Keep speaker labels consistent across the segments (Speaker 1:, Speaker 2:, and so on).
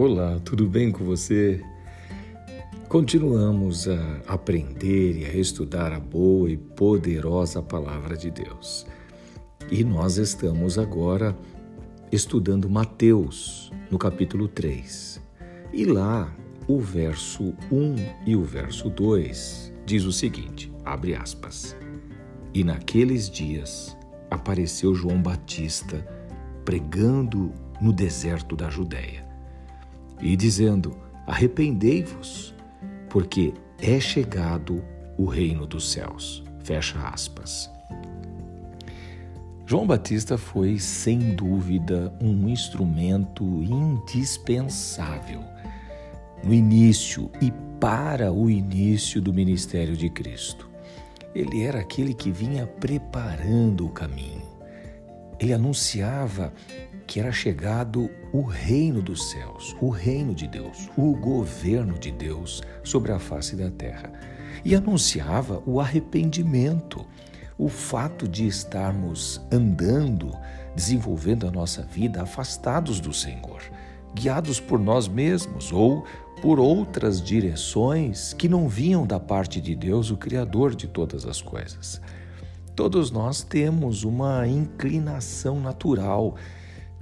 Speaker 1: Olá, tudo bem com você? Continuamos a aprender e a estudar a boa e poderosa Palavra de Deus. E nós estamos agora estudando Mateus, no capítulo 3. E lá, o verso 1 e o verso 2 diz o seguinte: abre aspas. E naqueles dias apareceu João Batista pregando no deserto da Judéia e dizendo: Arrependei-vos, porque é chegado o reino dos céus. Fecha aspas. João Batista foi, sem dúvida, um instrumento indispensável no início e para o início do ministério de Cristo. Ele era aquele que vinha preparando o caminho. Ele anunciava que era chegado o reino dos céus, o reino de Deus, o governo de Deus sobre a face da terra. E anunciava o arrependimento, o fato de estarmos andando, desenvolvendo a nossa vida afastados do Senhor, guiados por nós mesmos ou por outras direções que não vinham da parte de Deus, o Criador de todas as coisas. Todos nós temos uma inclinação natural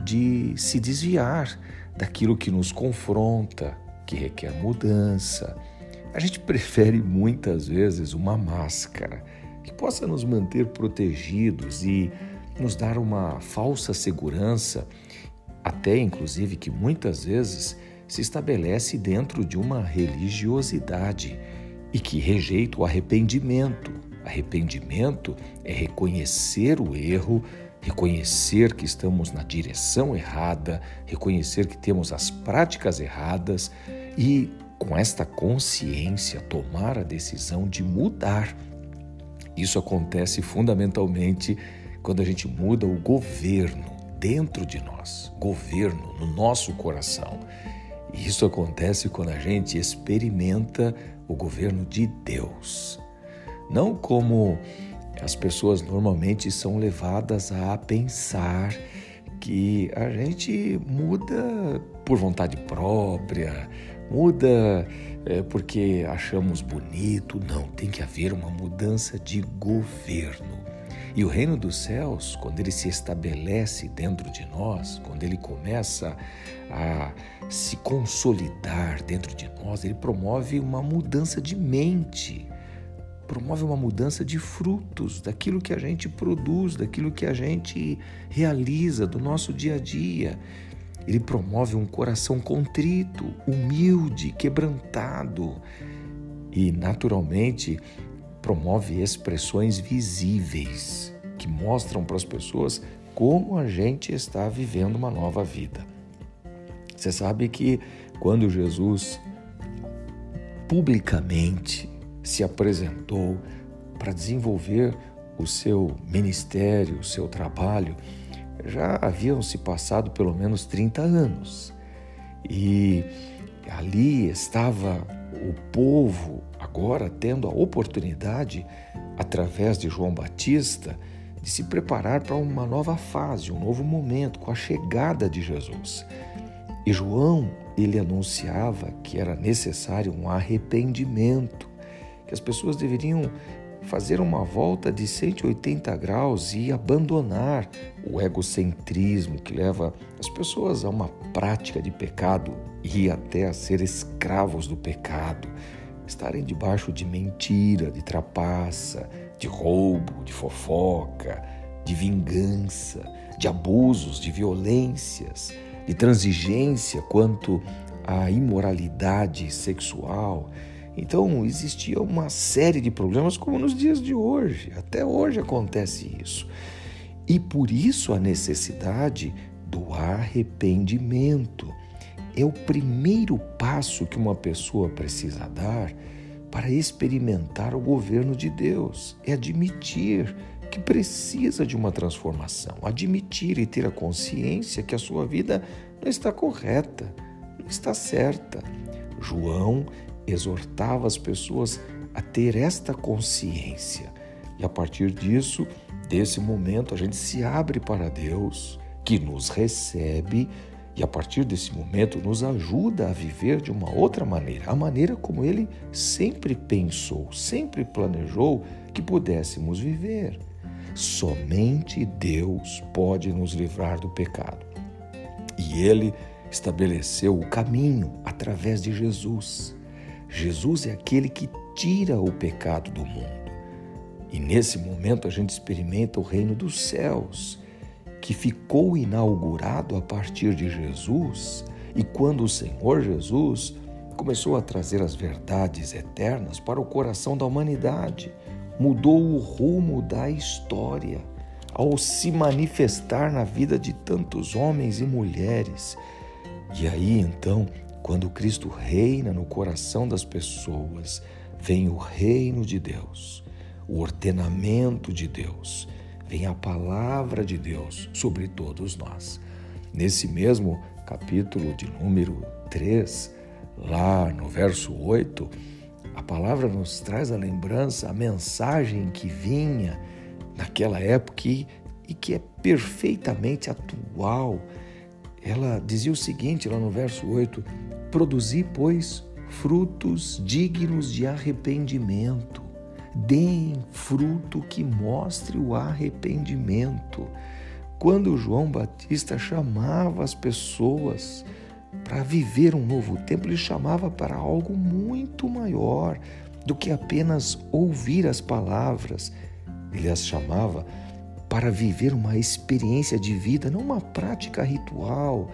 Speaker 1: de se desviar daquilo que nos confronta, que requer mudança. A gente prefere muitas vezes uma máscara que possa nos manter protegidos e nos dar uma falsa segurança, até inclusive que muitas vezes se estabelece dentro de uma religiosidade e que rejeita o arrependimento. Arrependimento é reconhecer o erro, reconhecer que estamos na direção errada, reconhecer que temos as práticas erradas e, com esta consciência, tomar a decisão de mudar. Isso acontece fundamentalmente quando a gente muda o governo dentro de nós, governo no nosso coração. Isso acontece quando a gente experimenta o governo de Deus. Não como as pessoas normalmente são levadas a pensar que a gente muda por vontade própria, muda é, porque achamos bonito. Não, tem que haver uma mudança de governo. E o reino dos céus, quando ele se estabelece dentro de nós, quando ele começa a se consolidar dentro de nós, ele promove uma mudança de mente promove uma mudança de frutos, daquilo que a gente produz, daquilo que a gente realiza, do nosso dia a dia. Ele promove um coração contrito, humilde, quebrantado e, naturalmente, promove expressões visíveis que mostram para as pessoas como a gente está vivendo uma nova vida. Você sabe que quando Jesus publicamente se apresentou para desenvolver o seu ministério, o seu trabalho, já haviam se passado pelo menos 30 anos. E ali estava o povo agora tendo a oportunidade, através de João Batista, de se preparar para uma nova fase, um novo momento, com a chegada de Jesus. E João, ele anunciava que era necessário um arrependimento que as pessoas deveriam fazer uma volta de 180 graus e abandonar o egocentrismo que leva as pessoas a uma prática de pecado e até a ser escravos do pecado, estarem debaixo de mentira, de trapaça, de roubo, de fofoca, de vingança, de abusos, de violências, de transigência quanto à imoralidade sexual então, existia uma série de problemas, como nos dias de hoje. Até hoje acontece isso. E por isso a necessidade do arrependimento. É o primeiro passo que uma pessoa precisa dar para experimentar o governo de Deus. É admitir que precisa de uma transformação, admitir e ter a consciência que a sua vida não está correta, não está certa. João exortava as pessoas a ter esta consciência. E a partir disso, desse momento, a gente se abre para Deus, que nos recebe E a partir desse momento nos ajuda a viver de uma outra maneira, a maneira como ele sempre pensou, sempre planejou que pudéssemos viver. Somente Deus pode nos livrar do pecado. E ele estabeleceu o caminho através de Jesus. Jesus é aquele que tira o pecado do mundo. E nesse momento a gente experimenta o reino dos céus que ficou inaugurado a partir de Jesus e quando o Senhor Jesus começou a trazer as verdades eternas para o coração da humanidade, mudou o rumo da história ao se manifestar na vida de tantos homens e mulheres. E aí então, quando Cristo reina no coração das pessoas, vem o reino de Deus, o ordenamento de Deus vem a palavra de Deus sobre todos nós. Nesse mesmo capítulo de número 3, lá no verso 8, a palavra nos traz a lembrança, a mensagem que vinha naquela época e, e que é perfeitamente atual. Ela dizia o seguinte lá no verso 8: Produzi, pois, frutos dignos de arrependimento deem fruto que mostre o arrependimento. Quando João Batista chamava as pessoas para viver um novo tempo, ele chamava para algo muito maior do que apenas ouvir as palavras. Ele as chamava para viver uma experiência de vida, não uma prática ritual,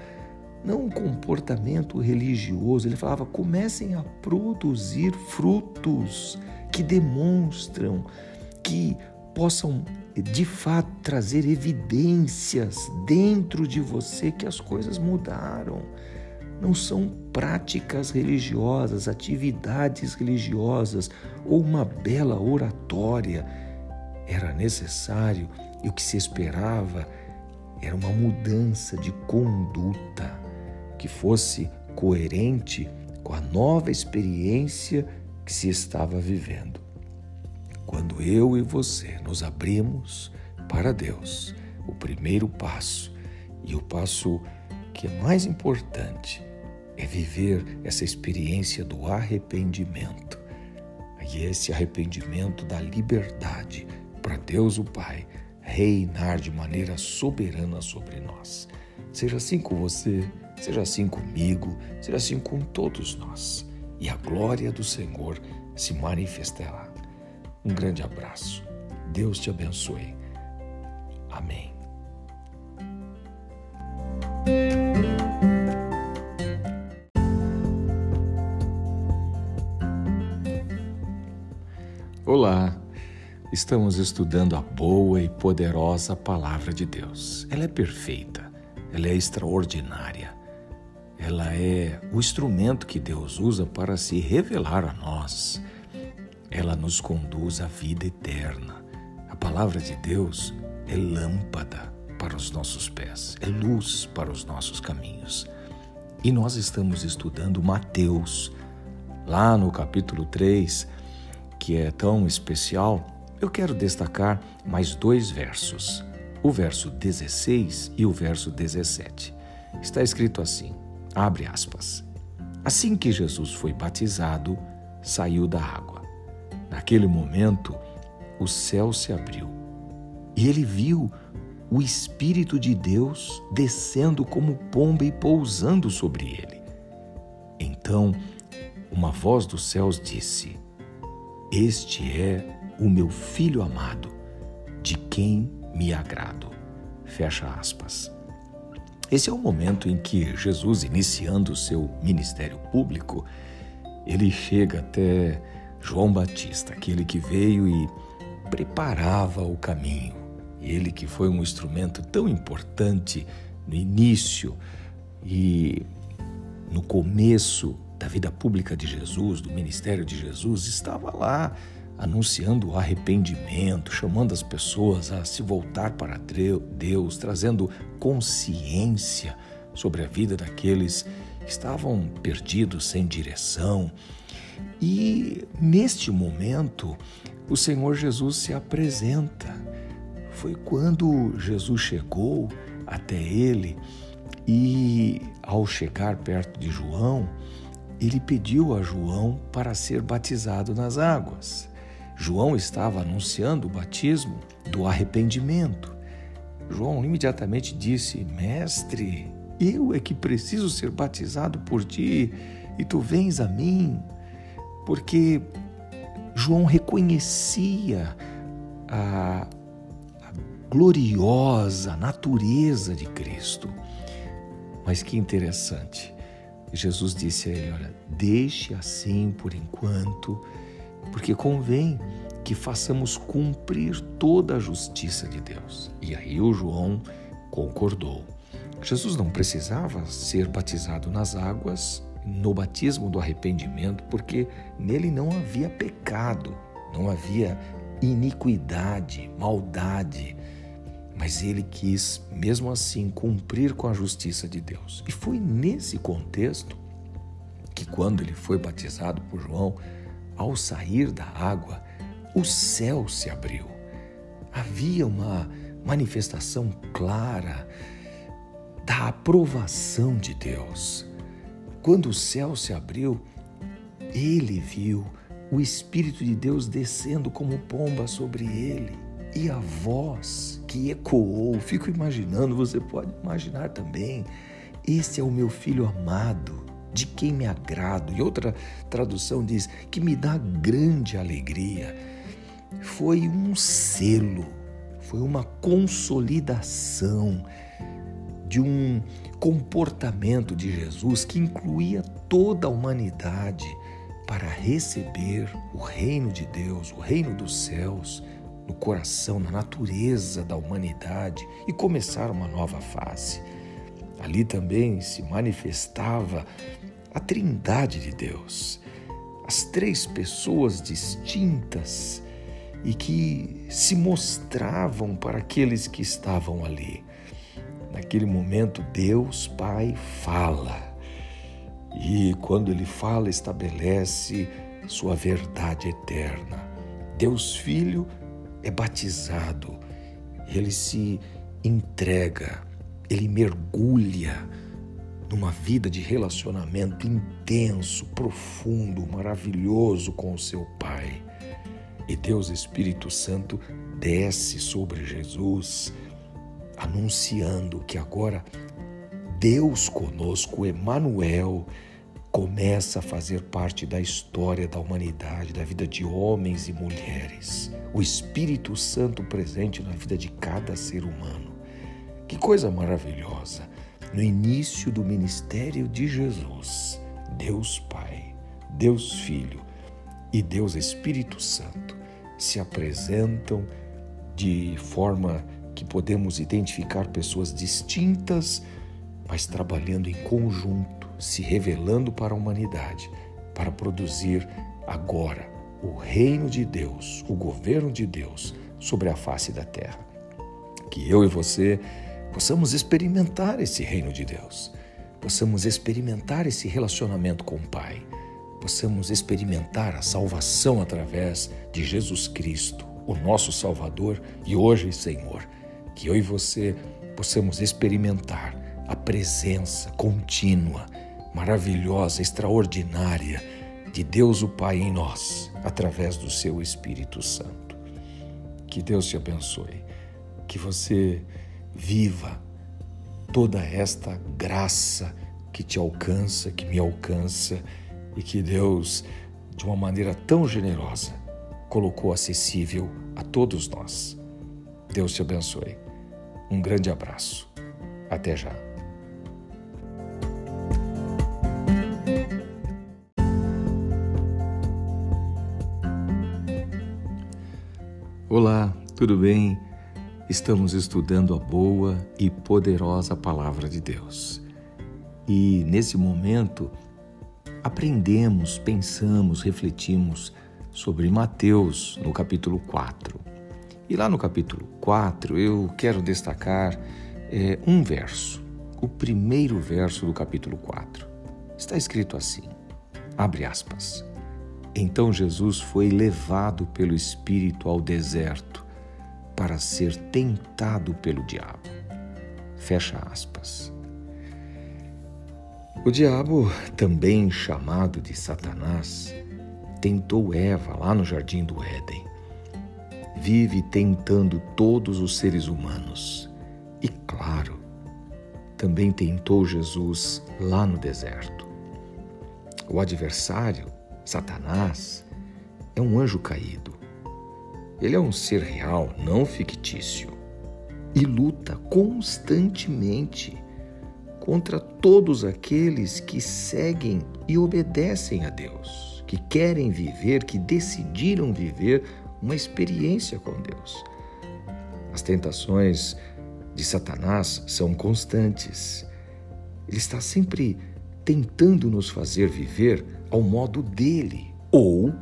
Speaker 1: não um comportamento religioso. Ele falava: comecem a produzir frutos que demonstram, que possam de fato trazer evidências dentro de você que as coisas mudaram. Não são práticas religiosas, atividades religiosas ou uma bela oratória. Era necessário e o que se esperava era uma mudança de conduta que fosse coerente com a nova experiência que se estava vivendo. Quando eu e você nos abrimos para Deus, o primeiro passo e o passo que é mais importante é viver essa experiência do arrependimento. E esse arrependimento da liberdade para Deus o Pai reinar de maneira soberana sobre nós. Seja assim com você, seja assim comigo, seja assim com todos nós e a glória do Senhor se manifestará. Um grande abraço. Deus te abençoe. Amém. Estamos estudando a boa e poderosa Palavra de Deus. Ela é perfeita, ela é extraordinária ela é o instrumento que Deus usa para se revelar a nós. Ela nos conduz à vida eterna. A palavra de Deus é lâmpada para os nossos pés, é luz para os nossos caminhos. E nós estamos estudando Mateus, lá no capítulo 3, que é tão especial. Eu quero destacar mais dois versos, o verso 16 e o verso 17. Está escrito assim: Abre aspas. Assim que Jesus foi batizado, saiu da água. Naquele momento, o céu se abriu e ele viu o Espírito de Deus descendo como pomba e pousando sobre ele. Então, uma voz dos céus disse: Este é o meu filho amado, de quem me agrado. Fecha aspas. Esse é o momento em que Jesus, iniciando o seu ministério público, ele chega até João Batista, aquele que veio e preparava o caminho. Ele que foi um instrumento tão importante no início e no começo da vida pública de Jesus, do ministério de Jesus, estava lá anunciando o arrependimento, chamando as pessoas a se voltar para Deus, trazendo consciência sobre a vida daqueles que estavam perdidos, sem direção. E neste momento, o Senhor Jesus se apresenta. Foi quando Jesus chegou até ele E ao chegar perto de João, ele pediu a João para ser batizado nas águas. João estava anunciando o batismo do arrependimento. João imediatamente disse: Mestre, eu é que preciso ser batizado por ti e tu vens a mim. Porque João reconhecia a, a gloriosa natureza de Cristo. Mas que interessante. Jesus disse a ele: Olha, deixe assim por enquanto, porque convém que façamos cumprir toda a justiça de Deus. E aí o João concordou. Jesus não precisava ser batizado nas águas no batismo do arrependimento, porque nele não havia pecado, não havia iniquidade, maldade. Mas ele quis, mesmo assim, cumprir com a justiça de Deus. E foi nesse contexto que, quando ele foi batizado por João, ao sair da água, o céu se abriu. Havia uma manifestação clara da aprovação de Deus. Quando o céu se abriu, ele viu o Espírito de Deus descendo como pomba sobre ele. E a voz que ecoou, fico imaginando, você pode imaginar também. Esse é o meu filho amado, de quem me agrado. E outra tradução diz que me dá grande alegria. Foi um selo, foi uma consolidação de um comportamento de Jesus que incluía toda a humanidade para receber o reino de Deus, o reino dos céus, no coração, na natureza da humanidade e começar uma nova fase. Ali também se manifestava a Trindade de Deus, as três pessoas distintas e que se mostravam para aqueles que estavam ali. Naquele momento, Deus Pai fala. E quando ele fala, estabelece sua verdade eterna. Deus Filho é batizado, ele se entrega, ele mergulha numa vida de relacionamento intenso, profundo, maravilhoso com o seu Pai. E Deus Espírito Santo desce sobre Jesus anunciando que agora Deus conosco, Emanuel, começa a fazer parte da história da humanidade, da vida de homens e mulheres. O Espírito Santo presente na vida de cada ser humano. Que coisa maravilhosa! No início do ministério de Jesus, Deus Pai, Deus Filho e Deus Espírito Santo se apresentam de forma que podemos identificar pessoas distintas, mas trabalhando em conjunto, se revelando para a humanidade, para produzir agora o reino de Deus, o governo de Deus sobre a face da terra. Que eu e você possamos experimentar esse reino de Deus, possamos experimentar esse relacionamento com o Pai, possamos experimentar a salvação através de Jesus Cristo, o nosso Salvador e hoje Senhor. Que eu e você possamos experimentar a presença contínua, maravilhosa, extraordinária de Deus o Pai em nós, através do seu Espírito Santo. Que Deus te abençoe, que você viva toda esta graça que te alcança, que me alcança e que Deus, de uma maneira tão generosa, colocou acessível a todos nós. Deus te abençoe. Um grande abraço. Até já. Olá, tudo bem? Estamos estudando a boa e poderosa Palavra de Deus. E nesse momento, aprendemos, pensamos, refletimos sobre Mateus no capítulo 4. E lá no capítulo 4 eu quero destacar é, um verso, o primeiro verso do capítulo 4. Está escrito assim: abre aspas. Então Jesus foi levado pelo Espírito ao deserto para ser tentado pelo diabo. Fecha aspas. O diabo, também chamado de Satanás, tentou Eva lá no jardim do Éden. Vive tentando todos os seres humanos. E, claro, também tentou Jesus lá no deserto. O adversário, Satanás, é um anjo caído. Ele é um ser real, não fictício, e luta constantemente contra todos aqueles que seguem e obedecem a Deus, que querem viver, que decidiram viver uma experiência com Deus. As tentações de Satanás são constantes. Ele está sempre tentando nos fazer viver ao modo dele ou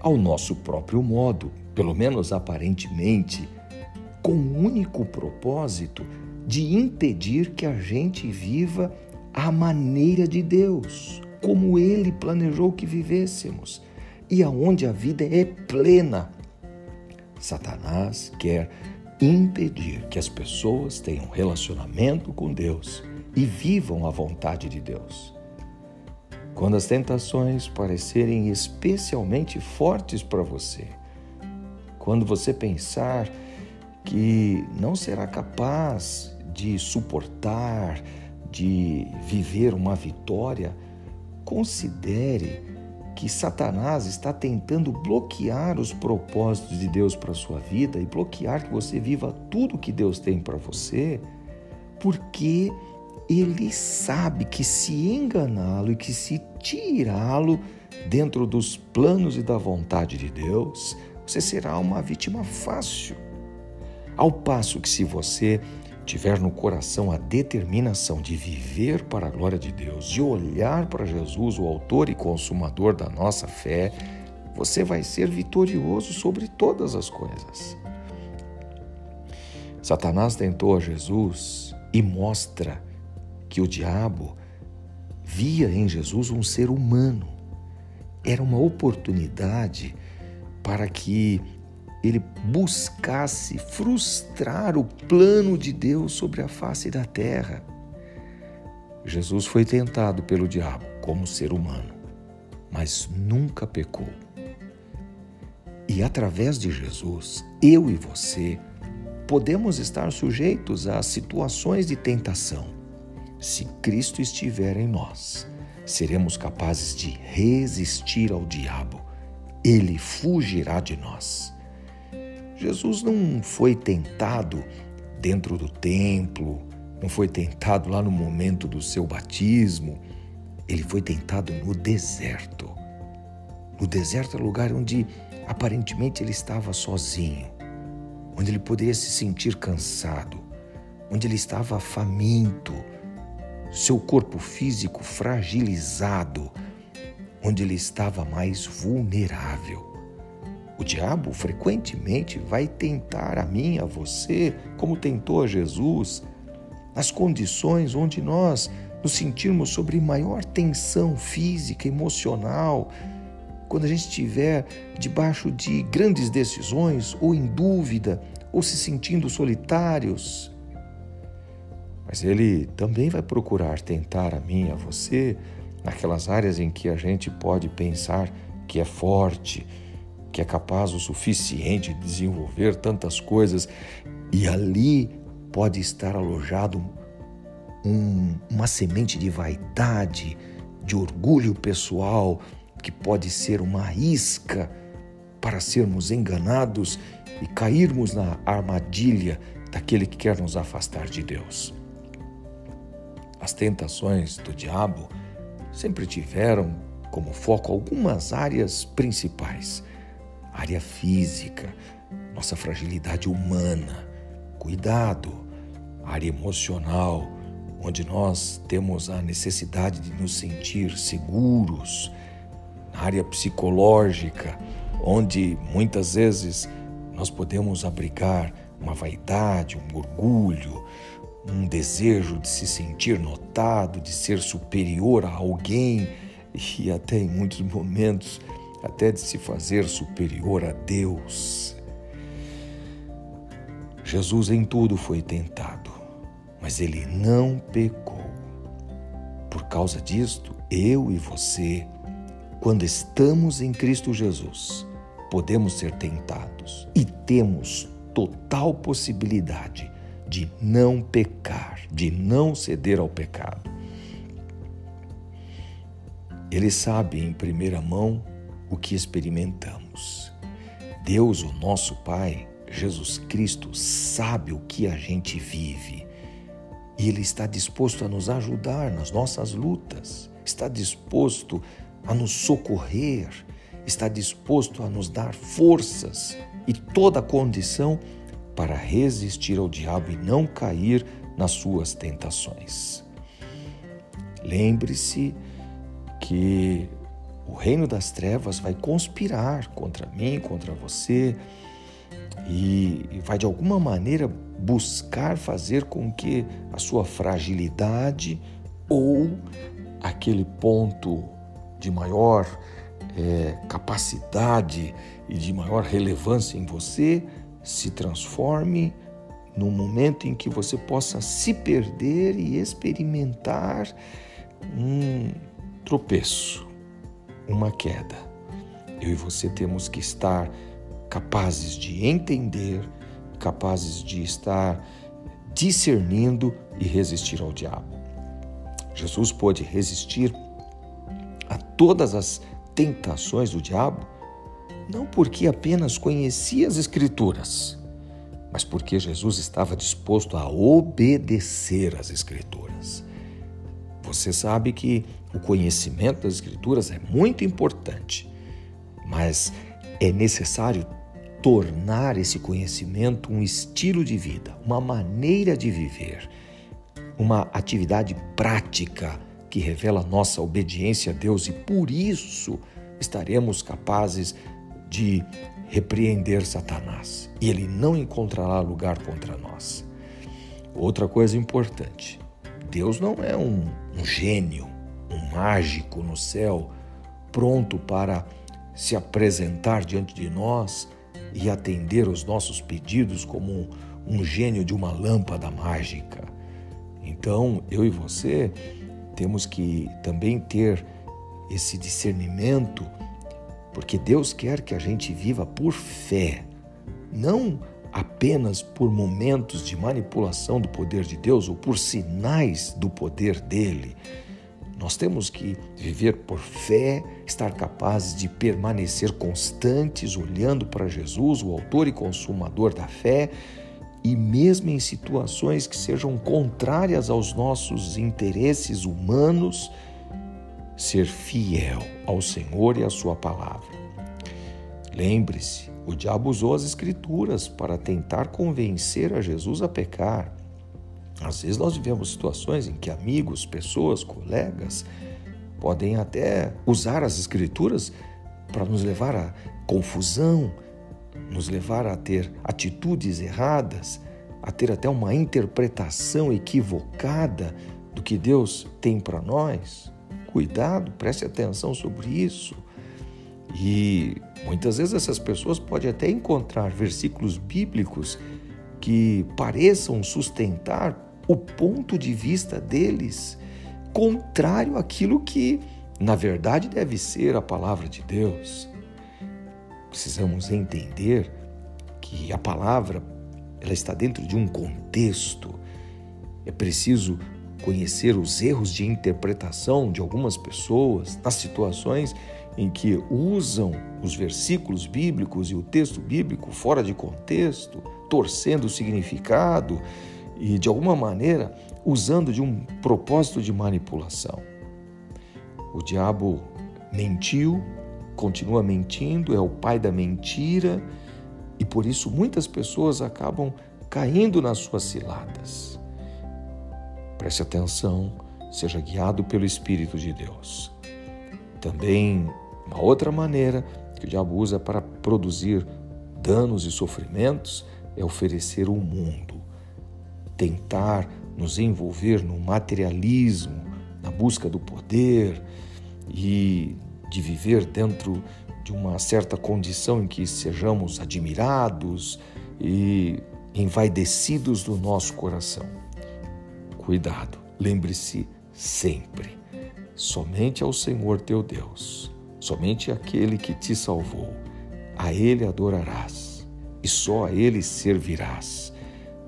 Speaker 1: ao nosso próprio modo, pelo menos aparentemente, com o único propósito de impedir que a gente viva à maneira de Deus, como Ele planejou que vivêssemos e aonde a vida é plena. Satanás quer impedir que as pessoas tenham relacionamento com Deus e vivam a vontade de Deus. Quando as tentações parecerem especialmente fortes para você, quando você pensar que não será capaz de suportar, de viver uma vitória, considere que Satanás está tentando bloquear os propósitos de Deus para a sua vida e bloquear que você viva tudo que Deus tem para você, porque ele sabe que se enganá-lo e que se tirá-lo dentro dos planos e da vontade de Deus, você será uma vítima fácil. Ao passo que, se você tiver no coração a determinação de viver para a glória de Deus, de olhar para Jesus, o Autor e Consumador da nossa fé, você vai ser vitorioso sobre todas as coisas. Satanás tentou a Jesus e mostra que o diabo via em Jesus um ser humano. Era uma oportunidade para que ele buscasse frustrar o plano de Deus sobre a face da terra. Jesus foi tentado pelo diabo como ser humano, mas nunca pecou. E através de Jesus, eu e você podemos estar sujeitos a situações de tentação. Se Cristo estiver em nós, seremos capazes de resistir ao diabo. Ele fugirá de nós. Jesus não foi tentado dentro do templo, não foi tentado lá no momento do seu batismo, ele foi tentado no deserto. No deserto é lugar onde aparentemente ele estava sozinho, onde ele poderia se sentir cansado, onde ele estava faminto, seu corpo físico fragilizado, onde ele estava mais vulnerável. O diabo frequentemente vai tentar a mim, a você, como tentou a Jesus, nas condições onde nós nos sentirmos sobre maior tensão física, emocional, quando a gente estiver debaixo de grandes decisões, ou em dúvida, ou se sentindo solitários. Mas ele também vai procurar tentar a mim, a você, naquelas áreas em que a gente pode pensar que é forte, que é capaz o suficiente de desenvolver tantas coisas, e ali pode estar alojado um, uma semente de vaidade, de orgulho pessoal, que pode ser uma isca para sermos enganados e cairmos na armadilha daquele que quer nos afastar de Deus. As tentações do diabo sempre tiveram como foco algumas áreas principais. Área física, nossa fragilidade humana, cuidado, área emocional, onde nós temos a necessidade de nos sentir seguros, na área psicológica, onde muitas vezes nós podemos abrigar uma vaidade, um orgulho, um desejo de se sentir notado, de ser superior a alguém e até em muitos momentos até de se fazer superior a Deus. Jesus em tudo foi tentado, mas ele não pecou. Por causa disto, eu e você, quando estamos em Cristo Jesus, podemos ser tentados e temos total possibilidade de não pecar, de não ceder ao pecado. Ele sabe em primeira mão o que experimentamos. Deus, o nosso Pai, Jesus Cristo, sabe o que a gente vive e Ele está disposto a nos ajudar nas nossas lutas, está disposto a nos socorrer, está disposto a nos dar forças e toda a condição para resistir ao diabo e não cair nas suas tentações. Lembre-se que o reino das trevas vai conspirar contra mim, contra você, e vai de alguma maneira buscar fazer com que a sua fragilidade ou aquele ponto de maior é, capacidade e de maior relevância em você se transforme num momento em que você possa se perder e experimentar um tropeço, uma queda. Eu e você temos que estar capazes de entender, capazes de estar discernindo e resistir ao diabo. Jesus pôde resistir a todas as tentações do diabo, não porque apenas conhecia as Escrituras, mas porque Jesus estava disposto a obedecer às Escrituras. Você sabe que o conhecimento das Escrituras é muito importante, mas é necessário tornar esse conhecimento um estilo de vida, uma maneira de viver, uma atividade prática que revela nossa obediência a Deus e por isso estaremos capazes de repreender Satanás e ele não encontrará lugar contra nós. Outra coisa importante: Deus não é um, um gênio, um mágico no céu pronto para se apresentar diante de nós e atender os nossos pedidos como um, um gênio de uma lâmpada mágica. Então, eu e você temos que também ter esse discernimento, porque Deus quer que a gente viva por fé, não apenas por momentos de manipulação do poder de Deus ou por sinais do poder dele. Nós temos que viver por fé, estar capazes de permanecer constantes, olhando para Jesus, o Autor e Consumador da fé, e mesmo em situações que sejam contrárias aos nossos interesses humanos, ser fiel ao Senhor e à Sua palavra. Lembre-se, o diabo usou as Escrituras para tentar convencer a Jesus a pecar. Às vezes nós vivemos situações em que amigos, pessoas, colegas podem até usar as escrituras para nos levar à confusão, nos levar a ter atitudes erradas, a ter até uma interpretação equivocada do que Deus tem para nós. Cuidado, preste atenção sobre isso. E muitas vezes essas pessoas podem até encontrar versículos bíblicos que pareçam sustentar o ponto de vista deles contrário àquilo que, na verdade, deve ser a palavra de Deus. Precisamos entender que a palavra ela está dentro de um contexto. É preciso conhecer os erros de interpretação de algumas pessoas nas situações em que usam os versículos bíblicos e o texto bíblico fora de contexto, torcendo o significado e, de alguma maneira, usando de um propósito de manipulação. O diabo mentiu, continua mentindo, é o pai da mentira e por isso muitas pessoas acabam caindo nas suas ciladas. Preste atenção, seja guiado pelo Espírito de Deus. Também, uma outra maneira que o diabo usa para produzir danos e sofrimentos é oferecer o mundo tentar nos envolver no materialismo, na busca do poder e de viver dentro de uma certa condição em que sejamos admirados e envaidecidos do nosso coração. Cuidado, lembre-se sempre: somente ao Senhor teu Deus, somente aquele que te salvou. A Ele adorarás e só a Ele servirás.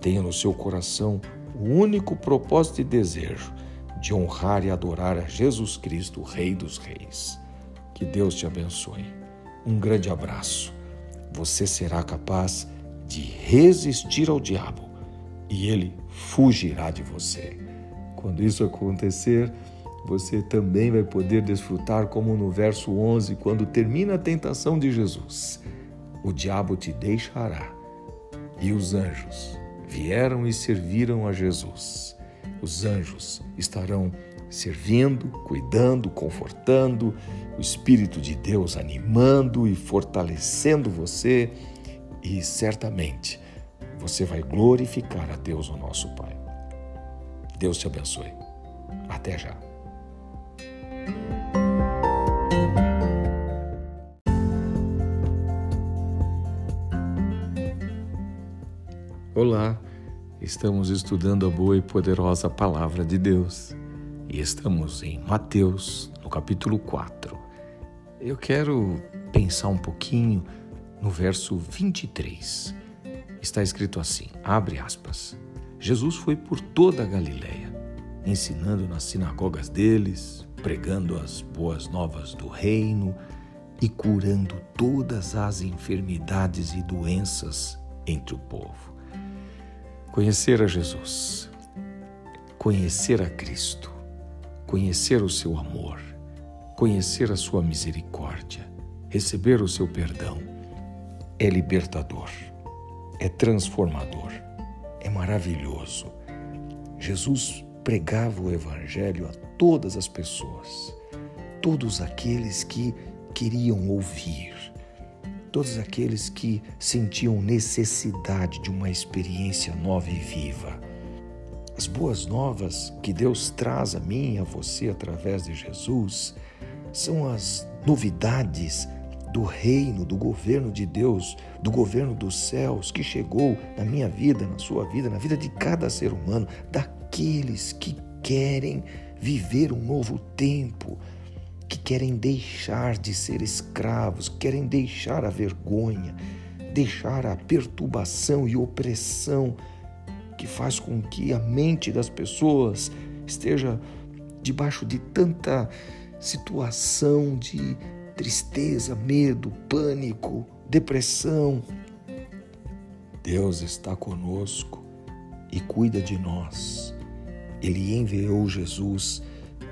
Speaker 1: Tenha no seu coração o único propósito e desejo de honrar e adorar a Jesus Cristo, Rei dos Reis. Que Deus te abençoe. Um grande abraço. Você será capaz de resistir ao diabo e ele fugirá de você. Quando isso acontecer, você também vai poder desfrutar, como no verso 11, quando termina a tentação de Jesus: O diabo te deixará e os anjos vieram e serviram a Jesus. Os anjos estarão servindo, cuidando, confortando, o Espírito de Deus animando e fortalecendo você, e certamente você vai glorificar a Deus, o nosso Pai. Deus te abençoe. Até já. Olá, estamos estudando a boa e poderosa Palavra de Deus e estamos em Mateus, no capítulo 4. Eu quero pensar um pouquinho no verso 23. Está escrito assim: abre aspas. Jesus foi por toda a Galileia, ensinando nas sinagogas deles, pregando as boas novas do reino e curando todas as enfermidades e doenças entre o povo. Conhecer a Jesus, conhecer a Cristo, conhecer o seu amor, conhecer a sua misericórdia, receber o seu perdão, é libertador, é transformador, é maravilhoso. Jesus pregava o Evangelho a todas as pessoas, todos aqueles que queriam ouvir todos aqueles que sentiam necessidade de uma experiência nova e viva. As boas novas que Deus traz a mim e a você através de Jesus são as novidades do reino, do governo de Deus, do governo dos céus que chegou na minha vida, na sua vida, na vida de cada ser humano, daqueles que querem viver um novo tempo, que querem deixar de ser escravos, querem deixar a vergonha, deixar a perturbação e opressão que faz com que a mente das pessoas esteja debaixo de tanta situação de tristeza, medo, pânico, depressão. Deus está conosco e cuida de nós. Ele enviou Jesus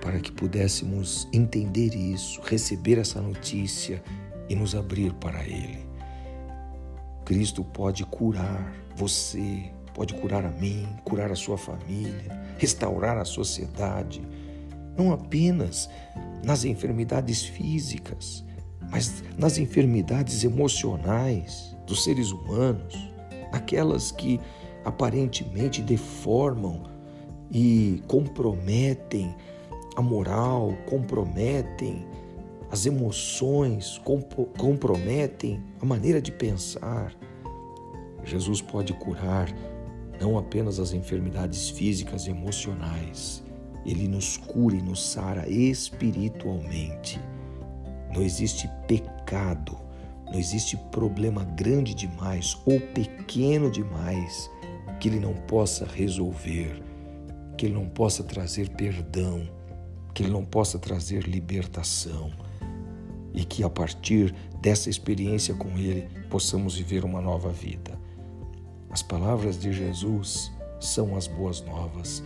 Speaker 1: para que pudéssemos entender isso, receber essa notícia e nos abrir para Ele. Cristo pode curar você, pode curar a mim, curar a sua família, restaurar a sociedade, não apenas nas enfermidades físicas, mas nas enfermidades emocionais dos seres humanos, aquelas que aparentemente deformam e comprometem a moral, comprometem as emoções, comprometem a maneira de pensar. Jesus pode curar não apenas as enfermidades físicas e emocionais, ele nos cura e nos sara espiritualmente. Não existe pecado, não existe problema grande demais ou pequeno demais que ele não possa resolver, que ele não possa trazer perdão que Ele não possa trazer libertação e que a partir dessa experiência com Ele possamos viver uma nova vida. As palavras de Jesus são as boas novas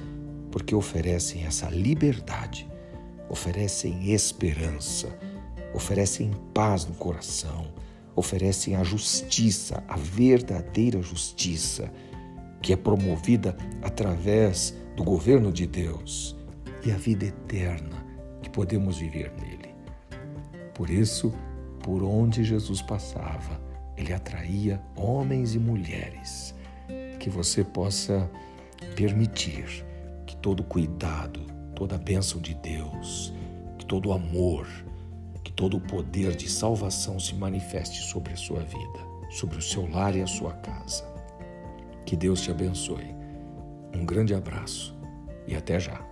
Speaker 1: porque oferecem essa liberdade, oferecem esperança, oferecem paz no coração, oferecem a justiça, a verdadeira justiça, que é promovida através do governo de Deus e a vida eterna que podemos viver nele. Por isso, por onde Jesus passava, ele atraía homens e mulheres. Que você possa permitir todo cuidado, toda a bênção de Deus, que todo amor, que todo o poder de salvação se manifeste sobre a sua vida, sobre o seu lar e a sua casa. Que Deus te abençoe. Um grande abraço e até já.